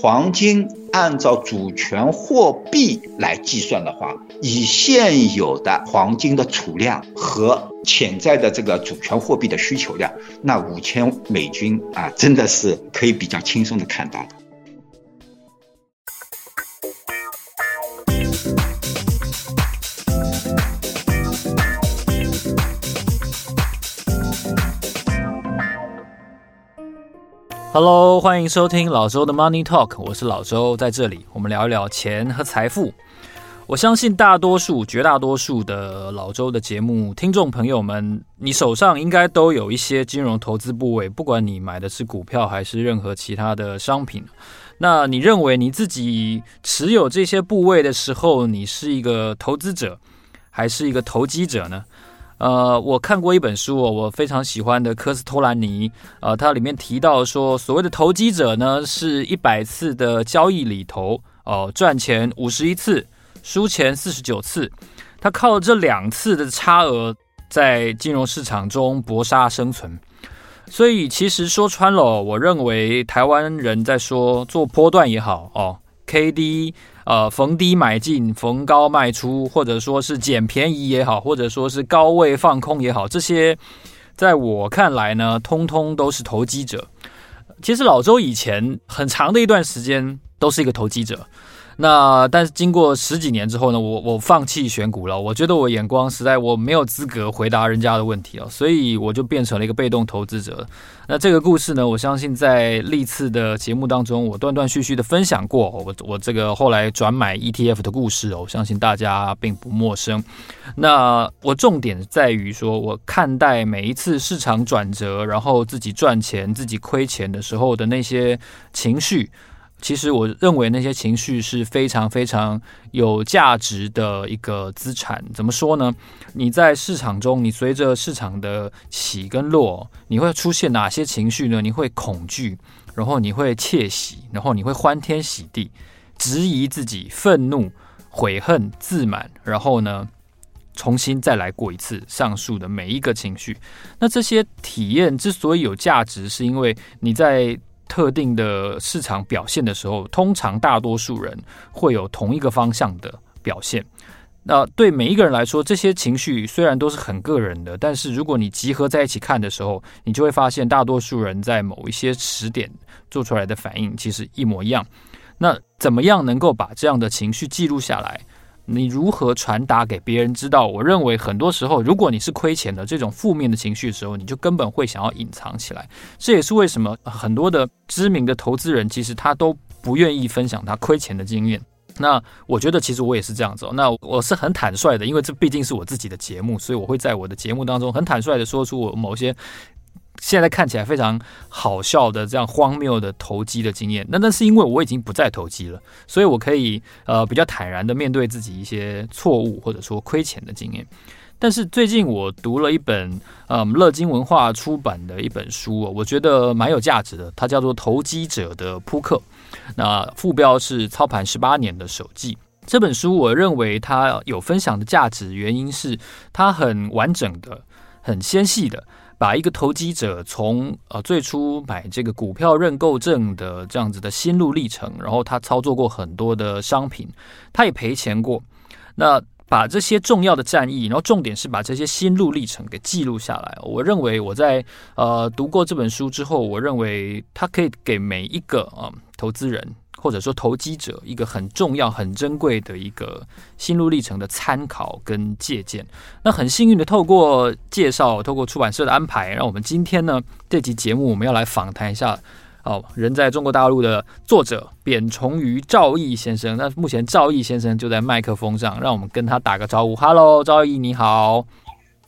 黄金按照主权货币来计算的话，以现有的黄金的储量和潜在的这个主权货币的需求量，那五千美金啊，真的是可以比较轻松的看到的。Hello，欢迎收听老周的 Money Talk，我是老周，在这里我们聊一聊钱和财富。我相信大多数、绝大多数的老周的节目听众朋友们，你手上应该都有一些金融投资部位，不管你买的是股票还是任何其他的商品。那你认为你自己持有这些部位的时候，你是一个投资者还是一个投机者呢？呃，我看过一本书哦，我非常喜欢的科斯托兰尼，呃，它里面提到说，所谓的投机者呢，是一百次的交易里头，哦、呃，赚钱五十一次，输钱四十九次，他靠这两次的差额在金融市场中搏杀生存。所以其实说穿了，我认为台湾人在说做波段也好哦，K D。呃，逢低买进，逢高卖出，或者说是捡便宜也好，或者说是高位放空也好，这些在我看来呢，通通都是投机者。其实老周以前很长的一段时间都是一个投机者。那但是经过十几年之后呢，我我放弃选股了。我觉得我眼光实在我没有资格回答人家的问题哦，所以我就变成了一个被动投资者。那这个故事呢，我相信在历次的节目当中，我断断续续的分享过。我我这个后来转买 ETF 的故事哦，我相信大家并不陌生。那我重点在于说，我看待每一次市场转折，然后自己赚钱、自己亏钱的时候的那些情绪。其实我认为那些情绪是非常非常有价值的一个资产。怎么说呢？你在市场中，你随着市场的起跟落，你会出现哪些情绪呢？你会恐惧，然后你会窃喜，然后你会欢天喜地，质疑自己，愤怒、悔恨、自满，然后呢，重新再来过一次上述的每一个情绪。那这些体验之所以有价值，是因为你在。特定的市场表现的时候，通常大多数人会有同一个方向的表现。那对每一个人来说，这些情绪虽然都是很个人的，但是如果你集合在一起看的时候，你就会发现大多数人在某一些时点做出来的反应其实一模一样。那怎么样能够把这样的情绪记录下来？你如何传达给别人知道？我认为很多时候，如果你是亏钱的这种负面的情绪的时候，你就根本会想要隐藏起来。这也是为什么很多的知名的投资人其实他都不愿意分享他亏钱的经验。那我觉得其实我也是这样子哦。那我是很坦率的，因为这毕竟是我自己的节目，所以我会在我的节目当中很坦率的说出我某些。现在看起来非常好笑的这样荒谬的投机的经验，那那是因为我已经不再投机了，所以我可以呃比较坦然的面对自己一些错误或者说亏钱的经验。但是最近我读了一本嗯乐金文化出版的一本书，我觉得蛮有价值的，它叫做《投机者的扑克》，那副标是“操盘十八年的手记”。这本书我认为它有分享的价值，原因是它很完整的、很纤细的。把一个投机者从呃最初买这个股票认购证的这样子的心路历程，然后他操作过很多的商品，他也赔钱过。那把这些重要的战役，然后重点是把这些心路历程给记录下来。我认为我在呃读过这本书之后，我认为它可以给每一个啊、投资人。或者说投机者一个很重要、很珍贵的一个心路历程的参考跟借鉴。那很幸运的，透过介绍，透过出版社的安排，让我们今天呢这期节目我们要来访谈一下哦，人在中国大陆的作者扁虫鱼赵毅先生。那目前赵毅先生就在麦克风上，让我们跟他打个招呼。Hello，赵毅你好。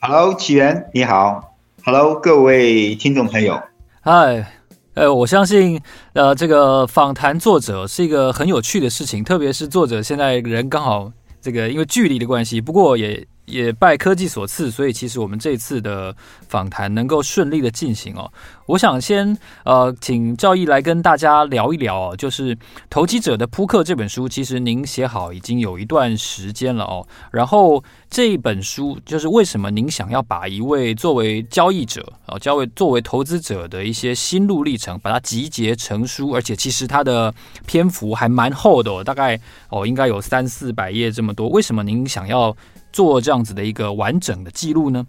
Hello，起源你好。Hello，各位听众朋友。嗨。呃，我相信，呃，这个访谈作者是一个很有趣的事情，特别是作者现在人刚好这个因为距离的关系，不过也也拜科技所赐，所以其实我们这次的访谈能够顺利的进行哦。我想先呃，请赵毅来跟大家聊一聊哦，就是《投机者的扑克》这本书，其实您写好已经有一段时间了哦。然后这本书就是为什么您想要把一位作为交易者啊，交为作为投资者的一些心路历程，把它集结成书，而且其实它的篇幅还蛮厚的哦，大概哦应该有三四百页这么多。为什么您想要做这样子的一个完整的记录呢？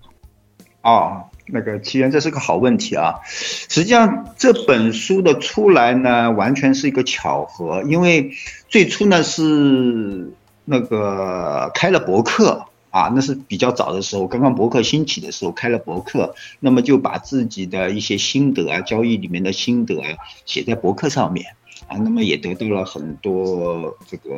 哦，那个奇缘，这是个好问题啊。实际上这本书的出来呢，完全是一个巧合，因为最初呢是那个开了博客啊，那是比较早的时候，刚刚博客兴起的时候开了博客，那么就把自己的一些心得啊，交易里面的心得啊，写在博客上面啊，那么也得到了很多这个。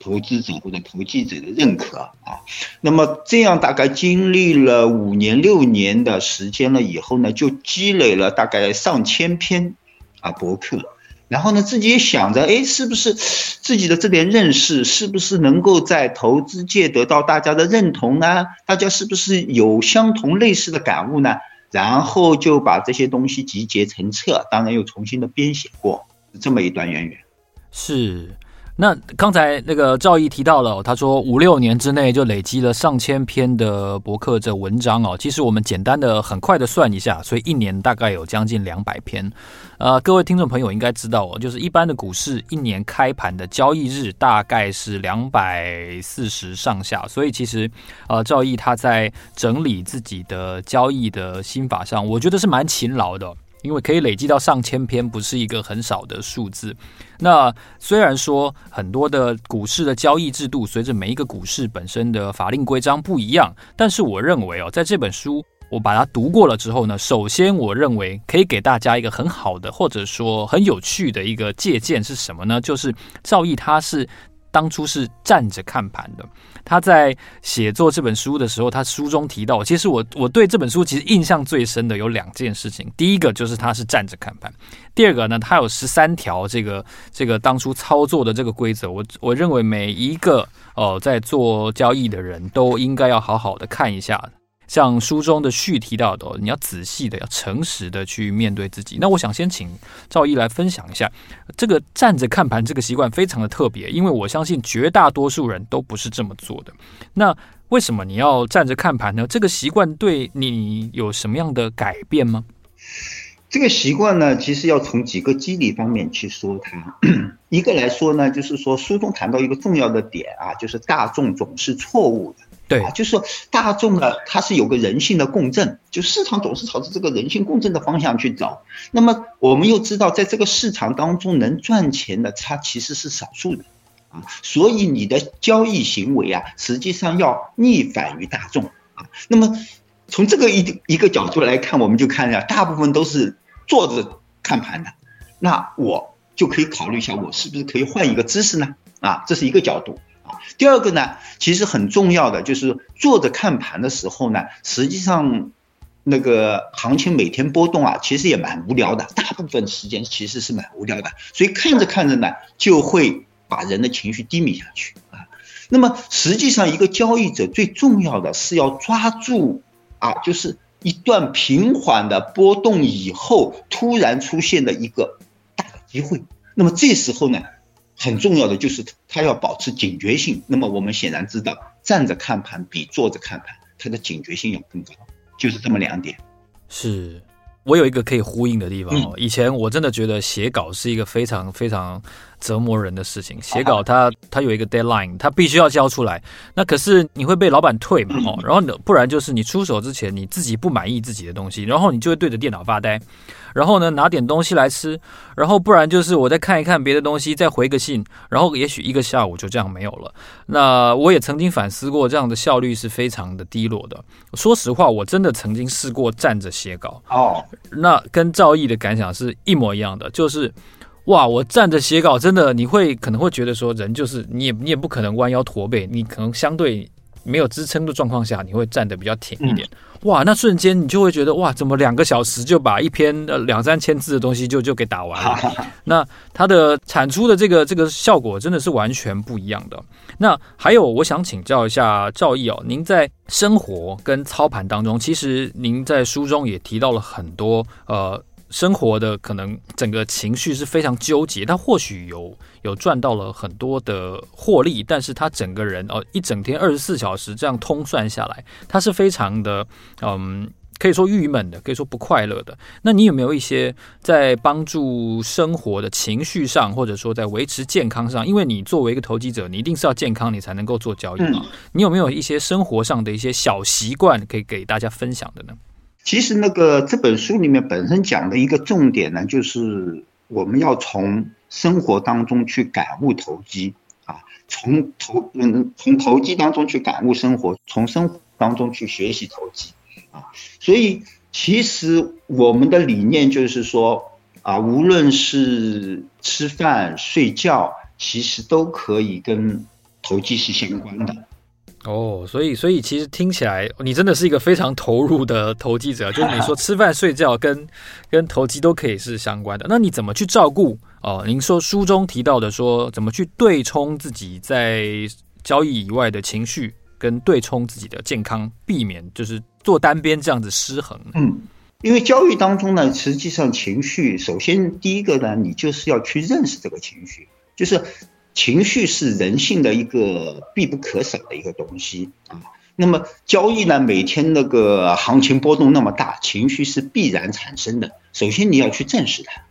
投资者或者投机者的认可啊，那么这样大概经历了五年六年的时间了以后呢，就积累了大概上千篇啊博客，然后呢自己也想着，哎，是不是自己的这点认识是不是能够在投资界得到大家的认同呢？大家是不是有相同类似的感悟呢？然后就把这些东西集结成册，当然又重新的编写过，这么一段渊源。是。那刚才那个赵毅提到了，他说五六年之内就累积了上千篇的博客这文章哦。其实我们简单的很快的算一下，所以一年大概有将近两百篇。呃，各位听众朋友应该知道哦，就是一般的股市一年开盘的交易日大概是两百四十上下，所以其实呃，赵毅他在整理自己的交易的心法上，我觉得是蛮勤劳的。因为可以累积到上千篇，不是一个很少的数字。那虽然说很多的股市的交易制度随着每一个股市本身的法令规章不一样，但是我认为哦，在这本书我把它读过了之后呢，首先我认为可以给大家一个很好的或者说很有趣的一个借鉴是什么呢？就是赵毅他是。当初是站着看盘的。他在写作这本书的时候，他书中提到，其实我我对这本书其实印象最深的有两件事情。第一个就是他是站着看盘，第二个呢，他有十三条这个这个当初操作的这个规则。我我认为每一个哦、在做交易的人都应该要好好的看一下。像书中的序提到的，你要仔细的、要诚实的去面对自己。那我想先请赵毅来分享一下，这个站着看盘这个习惯非常的特别，因为我相信绝大多数人都不是这么做的。那为什么你要站着看盘呢？这个习惯对你有什么样的改变吗？这个习惯呢，其实要从几个机理方面去说它。一个来说呢，就是说书中谈到一个重要的点啊，就是大众总是错误的。对啊，就是说大众呢，它是有个人性的共振，就市场总是朝着这个人性共振的方向去走。那么我们又知道，在这个市场当中能赚钱的，它其实是少数的啊。所以你的交易行为啊，实际上要逆反于大众啊。那么从这个一一个角度来看，我们就看一下，大部分都是坐着看盘的，那我就可以考虑一下，我是不是可以换一个姿势呢？啊，这是一个角度。第二个呢，其实很重要的就是坐着看盘的时候呢，实际上那个行情每天波动啊，其实也蛮无聊的，大部分时间其实是蛮无聊的，所以看着看着呢，就会把人的情绪低迷下去啊。那么实际上一个交易者最重要的是要抓住啊，就是一段平缓的波动以后突然出现的一个大的机会。那么这时候呢，很重要的就是他要保持警觉性。那么我们显然知道，站着看盘比坐着看盘，他的警觉性要更高，就是这么两点。是我有一个可以呼应的地方哦。以前我真的觉得写稿是一个非常非常折磨人的事情。写稿它它有一个 deadline，它必须要交出来。那可是你会被老板退嘛？哦，然后不然就是你出手之前你自己不满意自己的东西，然后你就会对着电脑发呆。然后呢，拿点东西来吃，然后不然就是我再看一看别的东西，再回个信，然后也许一个下午就这样没有了。那我也曾经反思过，这样的效率是非常的低落的。说实话，我真的曾经试过站着写稿哦，那跟赵毅的感想是一模一样的，就是哇，我站着写稿真的，你会可能会觉得说，人就是你也你也不可能弯腰驼背，你可能相对。没有支撑的状况下，你会站得比较挺一点。嗯哇，那瞬间你就会觉得哇，怎么两个小时就把一篇呃两三千字的东西就就给打完了？那它的产出的这个这个效果真的是完全不一样的。那还有，我想请教一下赵毅哦，您在生活跟操盘当中，其实您在书中也提到了很多呃。生活的可能整个情绪是非常纠结，他或许有有赚到了很多的获利，但是他整个人哦，一整天二十四小时这样通算下来，他是非常的嗯，可以说郁闷的，可以说不快乐的。那你有没有一些在帮助生活的情绪上，或者说在维持健康上？因为你作为一个投机者，你一定是要健康，你才能够做交易嘛。你有没有一些生活上的一些小习惯可以给大家分享的呢？其实那个这本书里面本身讲的一个重点呢，就是我们要从生活当中去感悟投机啊，从投嗯从投机当中去感悟生活，从生活当中去学习投机啊。所以其实我们的理念就是说啊，无论是吃饭睡觉，其实都可以跟投机是相关的。哦，所以所以其实听起来，你真的是一个非常投入的投机者。就是你说吃饭睡觉跟跟投机都可以是相关的。那你怎么去照顾？哦，您说书中提到的说，怎么去对冲自己在交易以外的情绪，跟对冲自己的健康，避免就是做单边这样子失衡。嗯，因为交易当中呢，实际上情绪，首先第一个呢，你就是要去认识这个情绪，就是。情绪是人性的一个必不可少的一个东西啊。那么交易呢，每天那个行情波动那么大，情绪是必然产生的。首先你要去正视它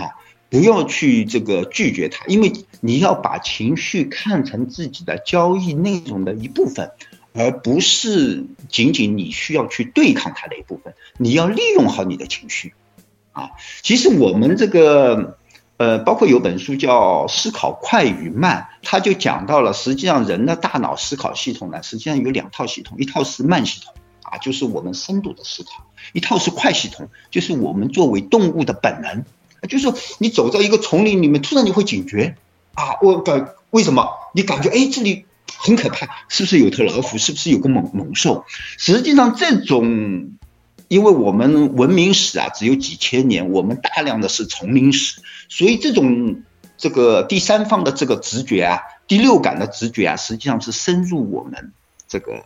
啊，不要去这个拒绝它，因为你要把情绪看成自己的交易内容的一部分，而不是仅仅你需要去对抗它的一部分。你要利用好你的情绪啊。其实我们这个。呃，包括有本书叫《思考快与慢》，他就讲到了，实际上人的大脑思考系统呢，实际上有两套系统，一套是慢系统啊，就是我们深度的思考；一套是快系统，就是我们作为动物的本能。就是，你走在一个丛林里面，突然你会警觉啊，我感为什么？你感觉哎，这里很可怕，是不是有头老虎？是不是有个猛猛兽？实际上这种。因为我们文明史啊，只有几千年，我们大量的是丛林史，所以这种这个第三方的这个直觉啊，第六感的直觉啊，实际上是深入我们这个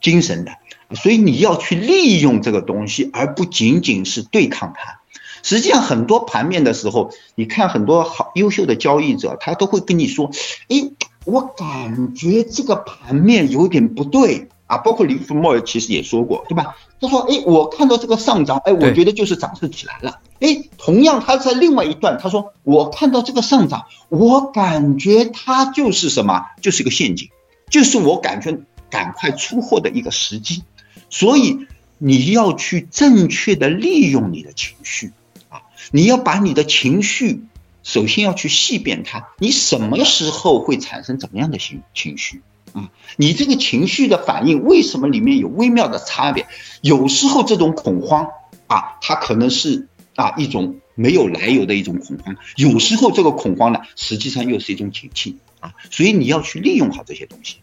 精神的，所以你要去利用这个东西，而不仅仅是对抗它。实际上，很多盘面的时候，你看很多好优秀的交易者，他都会跟你说：“诶，我感觉这个盘面有点不对。”啊，包括林福莫尔其实也说过，对吧？他说：“哎，我看到这个上涨，哎，我觉得就是涨势起来了。哎，同样他在另外一段，他说我看到这个上涨，我感觉它就是什么，就是一个陷阱，就是我感觉赶快出货的一个时机。所以你要去正确的利用你的情绪啊，你要把你的情绪首先要去细辨它，你什么时候会产生怎么样的情情绪？”啊，你这个情绪的反应为什么里面有微妙的差别？有时候这种恐慌啊，它可能是啊一种没有来由的一种恐慌；有时候这个恐慌呢，实际上又是一种警惕啊。所以你要去利用好这些东西。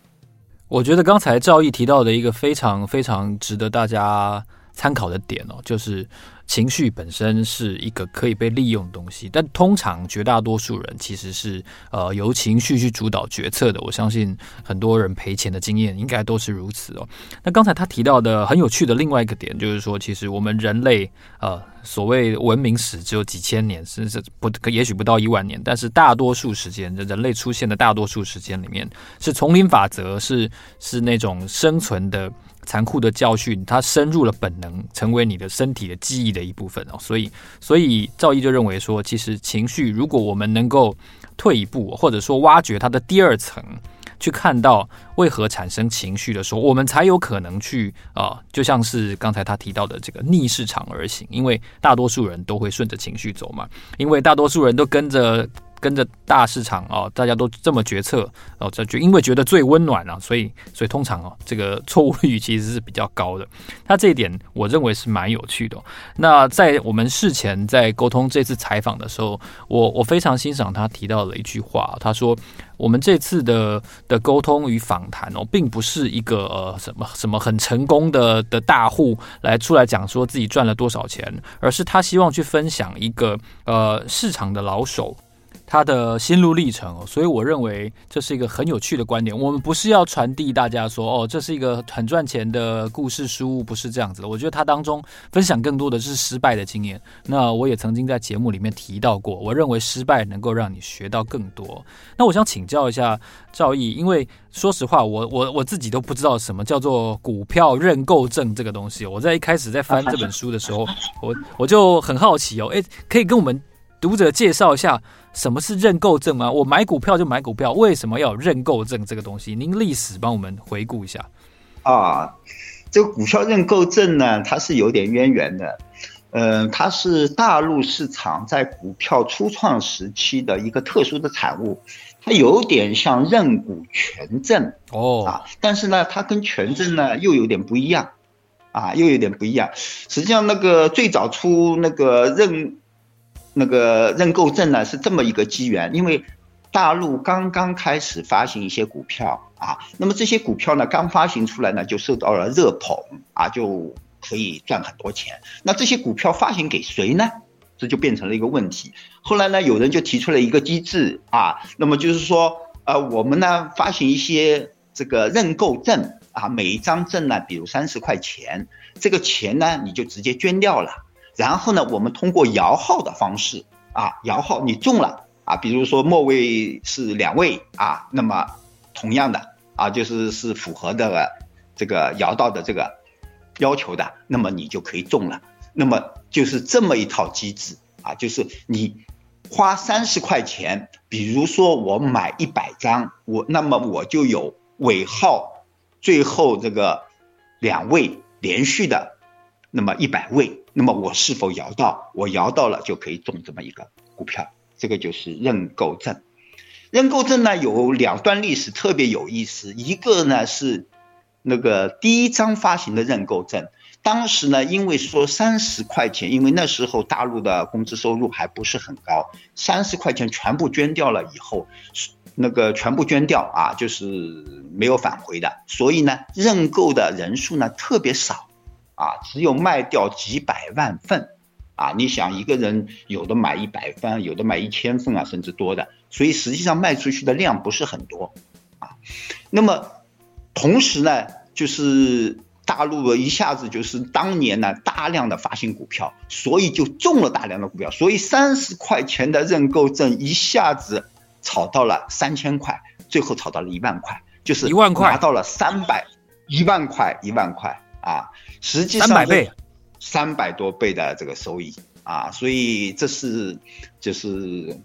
我觉得刚才赵毅提到的一个非常非常值得大家参考的点哦，就是。情绪本身是一个可以被利用的东西，但通常绝大多数人其实是呃由情绪去主导决策的。我相信很多人赔钱的经验应该都是如此哦。那刚才他提到的很有趣的另外一个点，就是说，其实我们人类呃所谓文明史只有几千年，甚至不也许不到一万年，但是大多数时间，人类出现的大多数时间里面，是丛林法则，是是那种生存的。残酷的教训，它深入了本能，成为你的身体的记忆的一部分哦。所以，所以赵毅就认为说，其实情绪，如果我们能够退一步，或者说挖掘它的第二层，去看到为何产生情绪的时候，我们才有可能去啊、就像是刚才他提到的这个逆市场而行。因为大多数人都会顺着情绪走嘛，因为大多数人都跟着跟着大市场哦，大家都这么决策哦，这就因为觉得最温暖啊，所以所以通常哦，这个错误率其实是比较高的。他这一点我认为是蛮有趣的。那在我们事前在沟通这次采访的时候，我我非常欣赏他提到了一句话，他说。我们这次的的沟通与访谈哦，并不是一个呃什么什么很成功的的大户来出来讲说自己赚了多少钱，而是他希望去分享一个呃市场的老手。他的心路历程哦，所以我认为这是一个很有趣的观点。我们不是要传递大家说哦，这是一个很赚钱的故事书，不是这样子的。我觉得他当中分享更多的是失败的经验。那我也曾经在节目里面提到过，我认为失败能够让你学到更多。那我想请教一下赵毅，因为说实话，我我我自己都不知道什么叫做股票认购证这个东西。我在一开始在翻这本书的时候，我我就很好奇哦，诶，可以跟我们读者介绍一下。什么是认购证吗？我买股票就买股票，为什么要有认购证这个东西？您历史帮我们回顾一下。啊，这个股票认购证呢，它是有点渊源的。嗯、呃，它是大陆市场在股票初创时期的一个特殊的产物，它有点像认股权证哦啊，但是呢，它跟权证呢又有点不一样啊，又有点不一样。实际上，那个最早出那个认。那个认购证呢是这么一个机缘，因为大陆刚刚开始发行一些股票啊，那么这些股票呢刚发行出来呢就受到了热捧啊，就可以赚很多钱。那这些股票发行给谁呢？这就变成了一个问题。后来呢，有人就提出了一个机制啊，那么就是说，呃，我们呢发行一些这个认购证啊，每一张证呢，比如三十块钱，这个钱呢你就直接捐掉了。然后呢，我们通过摇号的方式啊，摇号你中了啊，比如说末位是两位啊，那么同样的啊，就是是符合的这个摇到的这个要求的，那么你就可以中了。那么就是这么一套机制啊，就是你花三十块钱，比如说我买一百张，我那么我就有尾号最后这个两位连续的，那么一百位。那么我是否摇到？我摇到了就可以中这么一个股票，这个就是认购证。认购证呢有两段历史特别有意思，一个呢是那个第一张发行的认购证，当时呢因为说三十块钱，因为那时候大陆的工资收入还不是很高，三十块钱全部捐掉了以后，那个全部捐掉啊，就是没有返回的，所以呢认购的人数呢特别少。啊，只有卖掉几百万份，啊，你想一个人有的买一百份，有的买一千份啊，甚至多的，所以实际上卖出去的量不是很多，啊，那么同时呢，就是大陆一下子就是当年呢大量的发行股票，所以就中了大量的股票，所以三十块钱的认购证一下子炒到了三千块，最后炒到了一万块，就是一万块拿到了三百一万块一万块啊。实际上三百倍，三百多倍的这个收益啊，所以这是就是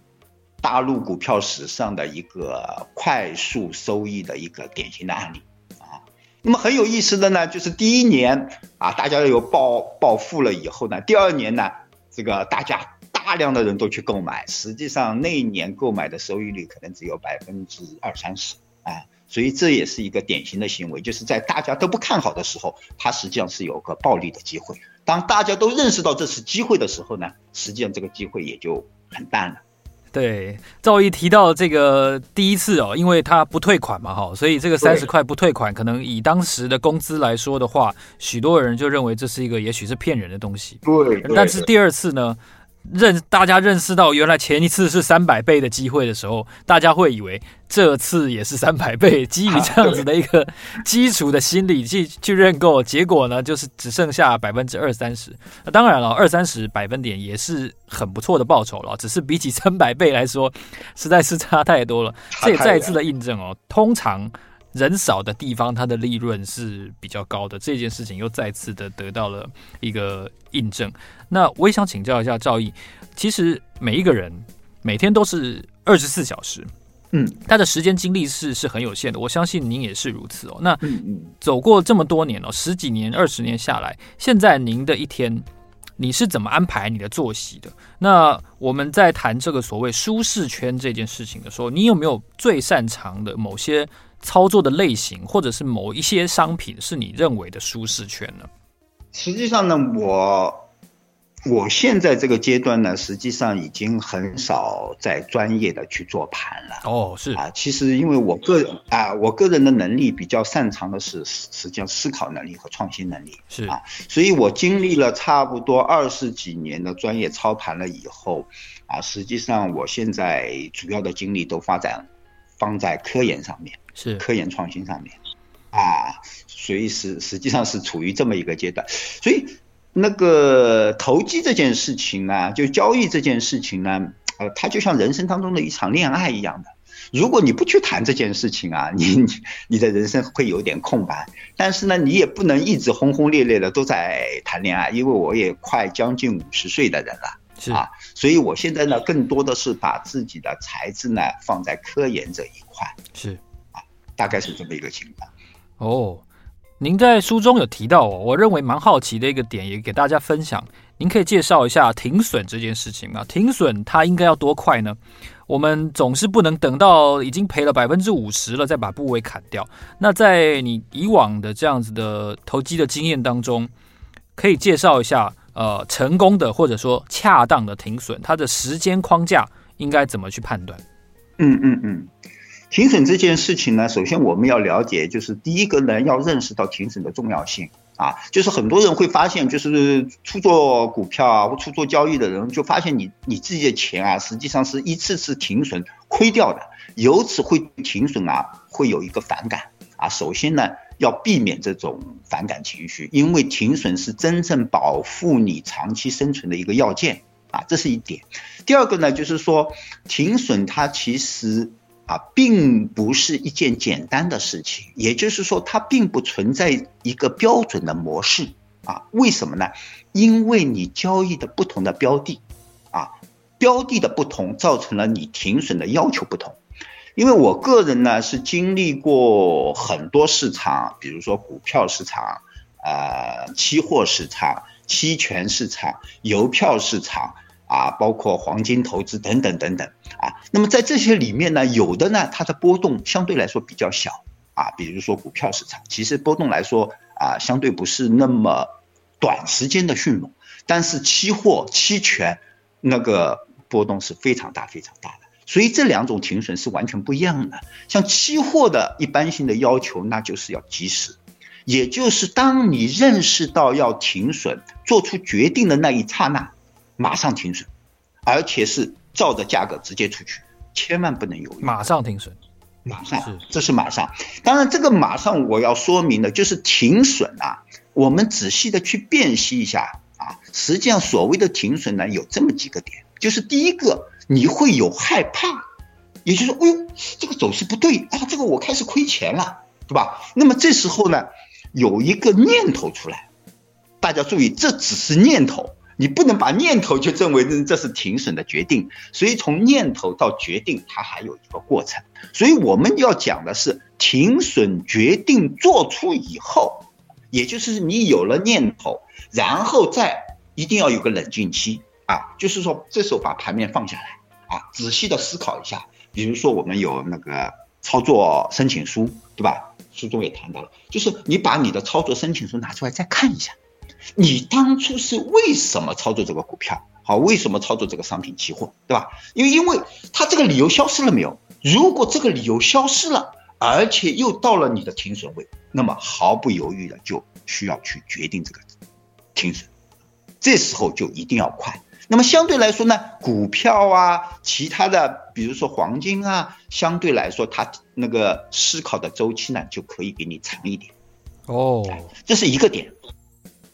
大陆股票史上的一个快速收益的一个典型的案例啊。那么很有意思的呢，就是第一年啊，大家有暴暴富了以后呢，第二年呢，这个大家大量的人都去购买，实际上那一年购买的收益率可能只有百分之二三十啊。所以这也是一个典型的行为，就是在大家都不看好的时候，它实际上是有个暴利的机会。当大家都认识到这是机会的时候呢，实际上这个机会也就很淡了。对，赵毅提到这个第一次哦，因为他不退款嘛，哈，所以这个三十块不退款，可能以当时的工资来说的话，许多人就认为这是一个也许是骗人的东西。对，但是第二次呢？认大家认识到原来前一次是三百倍的机会的时候，大家会以为这次也是三百倍。基于这样子的一个 基础的心理去去认购，结果呢就是只剩下百分之二三十。那当然了，二三十百分点也是很不错的报酬了，只是比起三百倍来说，实在是差太多了。这也再一次的印证哦，通常。人少的地方，它的利润是比较高的。这件事情又再次的得到了一个印证。那我也想请教一下赵毅，其实每一个人每天都是二十四小时，嗯，他的时间精力是是很有限的。我相信您也是如此哦。那走过这么多年哦，十几年、二十年下来，现在您的一天你是怎么安排你的作息的？那我们在谈这个所谓舒适圈这件事情的时候，你有没有最擅长的某些操作的类型，或者是某一些商品是你认为的舒适圈呢？实际上呢，我。我现在这个阶段呢，实际上已经很少在专业的去做盘了。哦，是啊，其实因为我个人啊，我个人的能力比较擅长的是实际上思考能力和创新能力。是啊，所以我经历了差不多二十几年的专业操盘了以后，啊，实际上我现在主要的精力都发展放在科研上面，是科研创新上面，啊，所以是实际上是处于这么一个阶段，所以。那个投机这件事情呢，就交易这件事情呢，呃，它就像人生当中的一场恋爱一样的。如果你不去谈这件事情啊，你 你的人生会有点空白。但是呢，你也不能一直轰轰烈烈的都在谈恋爱，因为我也快将近五十岁的人了，是啊，所以我现在呢，更多的是把自己的才智呢放在科研这一块，是啊，大概是这么一个情况。哦。您在书中有提到哦，我认为蛮好奇的一个点，也给大家分享。您可以介绍一下停损这件事情吗？停损它应该要多快呢？我们总是不能等到已经赔了百分之五十了再把部位砍掉。那在你以往的这样子的投机的经验当中，可以介绍一下呃成功的或者说恰当的停损，它的时间框架应该怎么去判断？嗯嗯嗯。停损这件事情呢，首先我们要了解，就是第一个呢，要认识到停损的重要性啊。就是很多人会发现，就是初做股票啊或初做交易的人，就发现你你自己的钱啊，实际上是一次次停损亏掉的，由此会停损啊，会有一个反感啊。首先呢，要避免这种反感情绪，因为停损是真正保护你长期生存的一个要件啊，这是一点。第二个呢，就是说停损它其实。啊，并不是一件简单的事情，也就是说，它并不存在一个标准的模式啊。为什么呢？因为你交易的不同的标的，啊，标的的不同，造成了你停损的要求不同。因为我个人呢，是经历过很多市场，比如说股票市场、呃，期货市场、期权市场、邮票市场。啊，包括黄金投资等等等等啊，那么在这些里面呢，有的呢，它的波动相对来说比较小啊，比如说股票市场，其实波动来说啊，相对不是那么短时间的迅猛，但是期货、期权那个波动是非常大、非常大的，所以这两种停损是完全不一样的。像期货的一般性的要求，那就是要及时，也就是当你认识到要停损、做出决定的那一刹那。马上停损，而且是照着价格直接出去，千万不能犹豫。马上停损，马上，这是马上。当然，这个马上我要说明的就是停损啊。我们仔细的去辨析一下啊，实际上所谓的停损呢，有这么几个点，就是第一个，你会有害怕，也就是说，哎呦，这个走势不对啊，这个我开始亏钱了，对吧？那么这时候呢，有一个念头出来，大家注意，这只是念头。你不能把念头就认为这是停损的决定，所以从念头到决定，它还有一个过程。所以我们要讲的是停损决定做出以后，也就是你有了念头，然后再一定要有个冷静期啊，就是说这时候把盘面放下来啊，仔细的思考一下。比如说我们有那个操作申请书，对吧？书中也谈到了，就是你把你的操作申请书拿出来再看一下。你当初是为什么操作这个股票？好，为什么操作这个商品期货，对吧？因为因为它这个理由消失了没有？如果这个理由消失了，而且又到了你的停损位，那么毫不犹豫的就需要去决定这个停损。这时候就一定要快。那么相对来说呢，股票啊，其他的，比如说黄金啊，相对来说它那个思考的周期呢，就可以给你长一点。哦，这是一个点。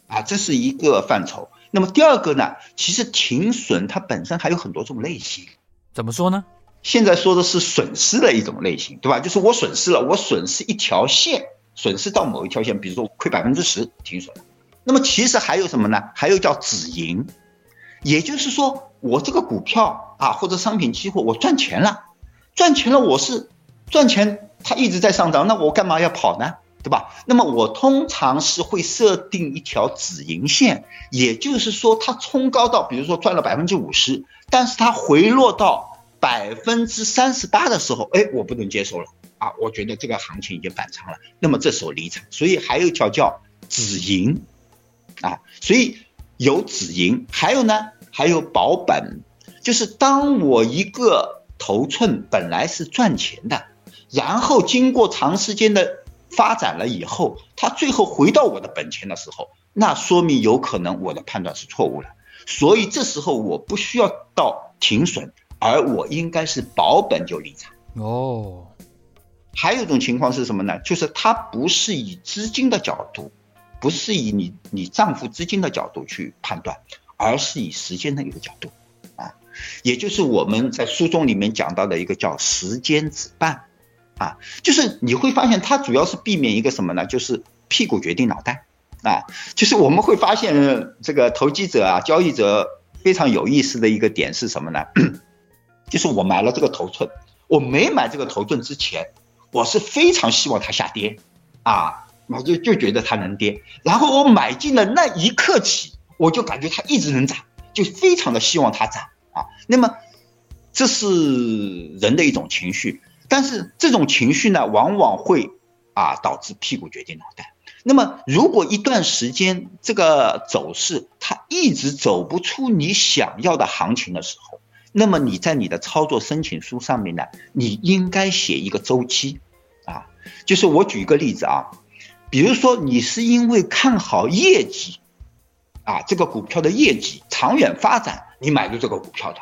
啊，这是一个范畴。那么第二个呢？其实停损它本身还有很多种类型。怎么说呢？现在说的是损失的一种类型，对吧？就是我损失了，我损失一条线，损失到某一条线，比如说亏百分之十，停损。那么其实还有什么呢？还有叫止盈，也就是说我这个股票啊或者商品期货我赚钱了，赚钱了我是赚钱，它一直在上涨，那我干嘛要跑呢？对吧？那么我通常是会设定一条止盈线，也就是说，它冲高到，比如说赚了百分之五十，但是它回落到百分之三十八的时候，哎，我不能接受了啊！我觉得这个行情已经反常了，那么这时候离场。所以还有一条叫止盈啊，所以有止盈，还有呢，还有保本，就是当我一个头寸本来是赚钱的。然后经过长时间的发展了以后，它最后回到我的本钱的时候，那说明有可能我的判断是错误了。所以这时候我不需要到停损，而我应该是保本就离场。哦，还有一种情况是什么呢？就是它不是以资金的角度，不是以你你账户资金的角度去判断，而是以时间的一个角度啊，也就是我们在书中里面讲到的一个叫时间止绊。啊，就是你会发现它主要是避免一个什么呢？就是屁股决定脑袋，啊，就是我们会发现这个投机者啊、交易者非常有意思的一个点是什么呢？就是我买了这个头寸，我没买这个头寸之前，我是非常希望它下跌，啊，我就就觉得它能跌，然后我买进的那一刻起，我就感觉它一直能涨，就非常的希望它涨啊。那么这是人的一种情绪。但是这种情绪呢，往往会啊导致屁股决定脑袋。那么，如果一段时间这个走势它一直走不出你想要的行情的时候，那么你在你的操作申请书上面呢，你应该写一个周期啊。就是我举一个例子啊，比如说你是因为看好业绩啊，这个股票的业绩长远发展，你买入这个股票的。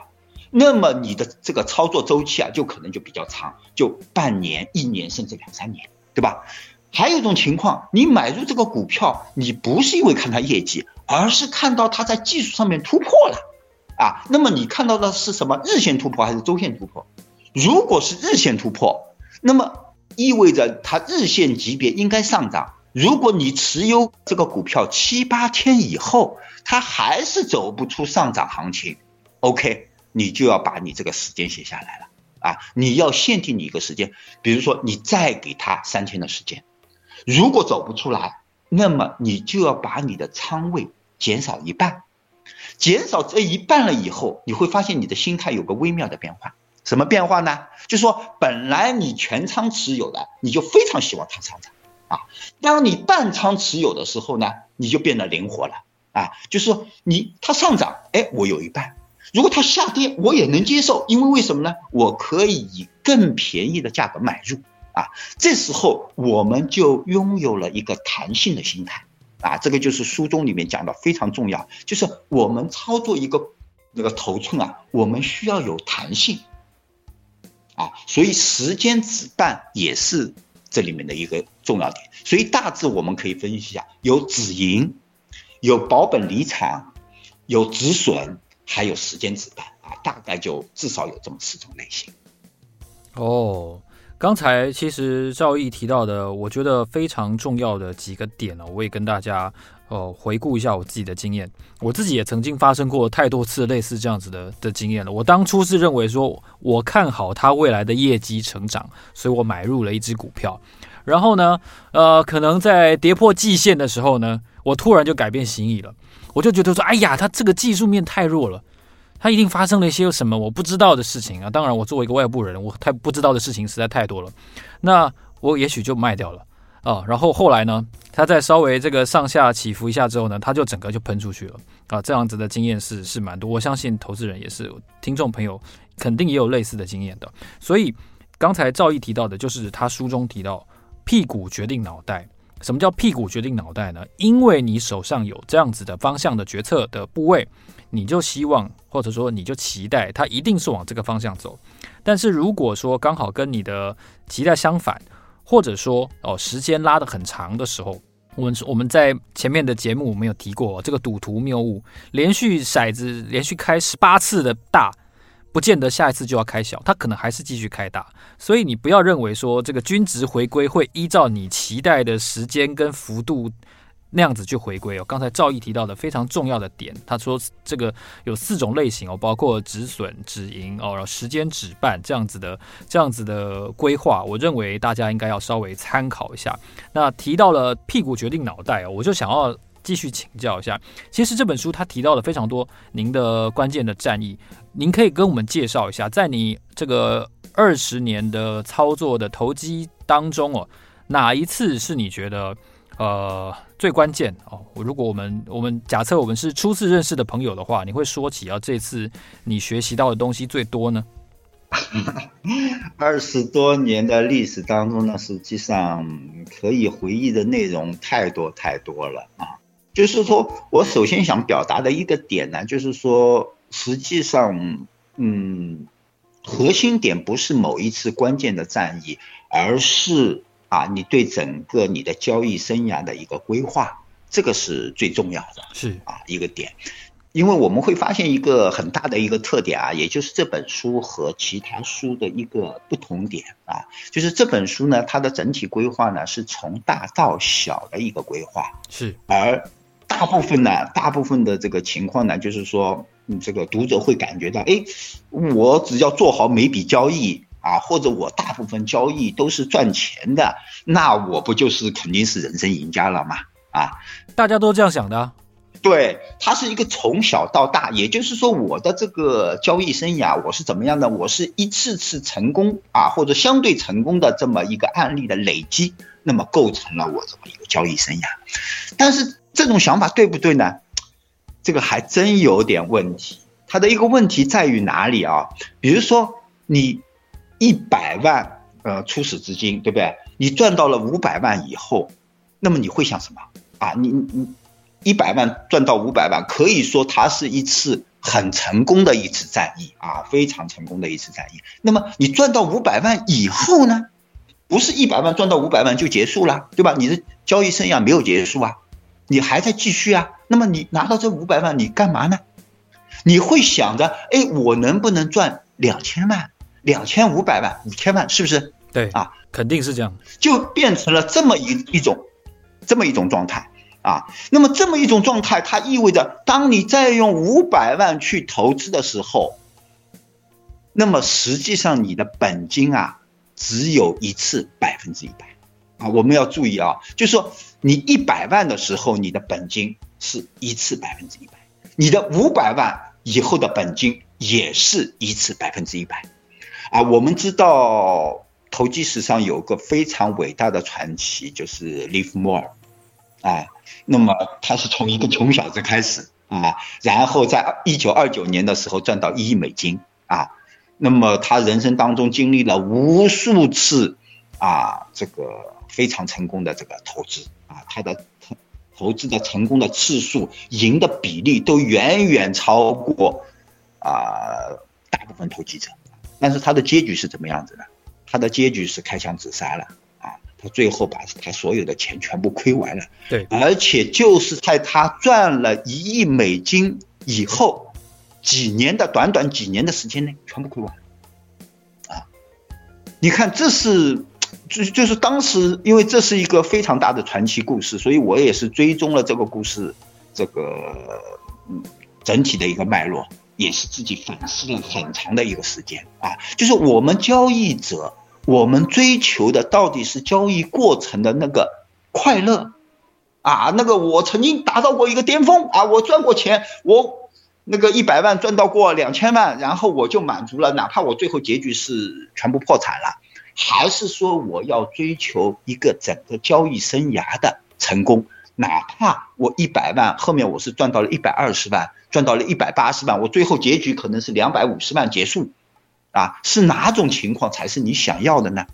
那么你的这个操作周期啊，就可能就比较长，就半年、一年甚至两三年，对吧？还有一种情况，你买入这个股票，你不是因为看它业绩，而是看到它在技术上面突破了，啊，那么你看到的是什么？日线突破还是周线突破？如果是日线突破，那么意味着它日线级别应该上涨。如果你持有这个股票七八天以后，它还是走不出上涨行情，OK。你就要把你这个时间写下来了啊！你要限定你一个时间，比如说你再给他三天的时间，如果走不出来，那么你就要把你的仓位减少一半，减少这一半了以后，你会发现你的心态有个微妙的变化。什么变化呢？就是说本来你全仓持有的，你就非常希望它上涨啊；当你半仓持有的时候呢，你就变得灵活了啊。就是说你它上涨，哎，我有一半。如果它下跌，我也能接受，因为为什么呢？我可以以更便宜的价格买入啊。这时候我们就拥有了一个弹性的心态啊。这个就是书中里面讲的非常重要，就是我们操作一个那个头寸啊，我们需要有弹性啊。所以时间止绊也是这里面的一个重要点。所以大致我们可以分析一下：有止盈，有保本离场，有止损。还有时间止绊啊，大概就至少有这么四种类型。哦，刚才其实赵毅提到的，我觉得非常重要的几个点呢，我也跟大家呃回顾一下我自己的经验。我自己也曾经发生过太多次类似这样子的的经验了。我当初是认为说，我看好它未来的业绩成长，所以我买入了一只股票。然后呢，呃，可能在跌破季线的时候呢，我突然就改变心意了。我就觉得说，哎呀，它这个技术面太弱了，它一定发生了一些什么我不知道的事情啊！当然，我作为一个外部人，我太不知道的事情实在太多了。那我也许就卖掉了啊。然后后来呢，它再稍微这个上下起伏一下之后呢，它就整个就喷出去了啊。这样子的经验是是蛮多，我相信投资人也是，听众朋友肯定也有类似的经验的。所以刚才赵毅提到的，就是他书中提到屁股决定脑袋。什么叫屁股决定脑袋呢？因为你手上有这样子的方向的决策的部位，你就希望或者说你就期待它一定是往这个方向走。但是如果说刚好跟你的期待相反，或者说哦时间拉得很长的时候，我们我们在前面的节目我们有提过这个赌徒谬误，连续骰子连续开十八次的大。不见得下一次就要开小，它可能还是继续开大，所以你不要认为说这个均值回归会依照你期待的时间跟幅度那样子去回归哦。刚才赵毅提到的非常重要的点，他说这个有四种类型哦，包括止损、止盈哦，然后时间止半这样子的这样子的规划，我认为大家应该要稍微参考一下。那提到了屁股决定脑袋哦，我就想要继续请教一下。其实这本书他提到了非常多您的关键的战役，您可以跟我们介绍一下，在你这个二十年的操作的投机当中哦，哪一次是你觉得？呃，最关键哦，如果我们我们假设我们是初次认识的朋友的话，你会说起啊，这次你学习到的东西最多呢？二十多年的历史当中呢，实际上可以回忆的内容太多太多了啊。就是说我首先想表达的一个点呢，就是说，实际上，嗯，核心点不是某一次关键的战役，而是。啊，你对整个你的交易生涯的一个规划，这个是最重要的，是啊一个点，因为我们会发现一个很大的一个特点啊，也就是这本书和其他书的一个不同点啊，就是这本书呢，它的整体规划呢是从大到小的一个规划，是，而大部分呢，大部分的这个情况呢，就是说，嗯，这个读者会感觉到，哎，我只要做好每笔交易。啊，或者我大部分交易都是赚钱的，那我不就是肯定是人生赢家了吗？啊，大家都这样想的。对，它是一个从小到大，也就是说我的这个交易生涯，我是怎么样的？我是一次次成功啊，或者相对成功的这么一个案例的累积，那么构成了我这么一个交易生涯。但是这种想法对不对呢？这个还真有点问题。它的一个问题在于哪里啊？比如说你。一百万呃初始资金，对不对？你赚到了五百万以后，那么你会想什么啊？你你一百万赚到五百万，可以说它是一次很成功的一次战役啊，非常成功的一次战役。那么你赚到五百万以后呢？不是一百万赚到五百万就结束了，对吧？你的交易生涯没有结束啊，你还在继续啊。那么你拿到这五百万，你干嘛呢？你会想着，哎，我能不能赚两千万？两千五百万、五千万，是不是？对啊，肯定是这样，就变成了这么一一种，这么一种状态啊。那么这么一种状态，它意味着，当你再用五百万去投资的时候，那么实际上你的本金啊，只有一次百分之一百啊。我们要注意啊，就是说你一百万的时候，你的本金是一次百分之一百，你的五百万以后的本金也是一次百分之一百。啊，我们知道投机史上有个非常伟大的传奇，就是 Livermore，啊，那么他是从一个穷小子开始啊，然后在一九二九年的时候赚到一亿美金啊，那么他人生当中经历了无数次啊，这个非常成功的这个投资啊，他的投资的成功的次数、赢的比例都远远超过啊大部分投机者。但是他的结局是怎么样子的？他的结局是开枪自杀了啊！他最后把他所有的钱全部亏完了。对，而且就是在他赚了一亿美金以后，几年的短短几年的时间内，全部亏完了。啊，你看，这是就就是当时，因为这是一个非常大的传奇故事，所以我也是追踪了这个故事，这个嗯整体的一个脉络。也是自己反思了很长的一个时间啊，就是我们交易者，我们追求的到底是交易过程的那个快乐啊，那个我曾经达到过一个巅峰啊，我赚过钱，我那个一百万赚到过两千万，然后我就满足了，哪怕我最后结局是全部破产了，还是说我要追求一个整个交易生涯的成功？哪怕我一百万，后面我是赚到了一百二十万，赚到了一百八十万，我最后结局可能是两百五十万结束，啊，是哪种情况才是你想要的呢？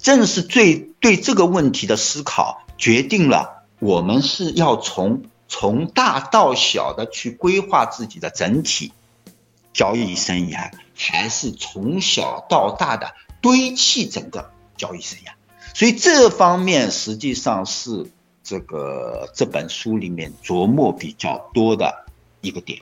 正是最对这个问题的思考，决定了我们是要从从大到小的去规划自己的整体交易生涯，还是从小到大的堆砌整个交易生涯。所以这方面实际上是。这个这本书里面琢磨比较多的一个点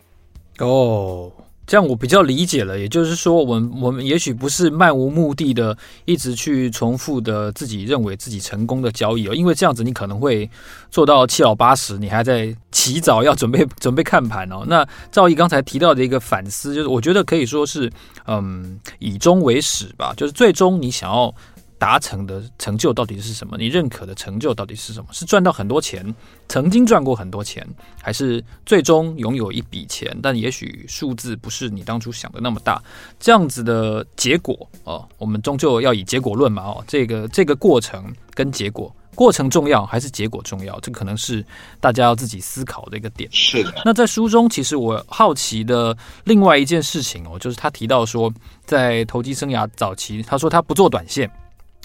哦，这样我比较理解了，也就是说，我们我们也许不是漫无目的的一直去重复的自己认为自己成功的交易哦，因为这样子你可能会做到七老八十，你还在起早要准备 准备看盘哦。那兆毅刚才提到的一个反思，就是我觉得可以说是，嗯，以终为始吧，就是最终你想要。达成的成就到底是什么？你认可的成就到底是什么？是赚到很多钱，曾经赚过很多钱，还是最终拥有一笔钱？但也许数字不是你当初想的那么大，这样子的结果哦，我们终究要以结果论嘛哦，这个这个过程跟结果，过程重要还是结果重要？这可能是大家要自己思考的一个点。是的。那在书中，其实我好奇的另外一件事情哦，就是他提到说，在投机生涯早期，他说他不做短线。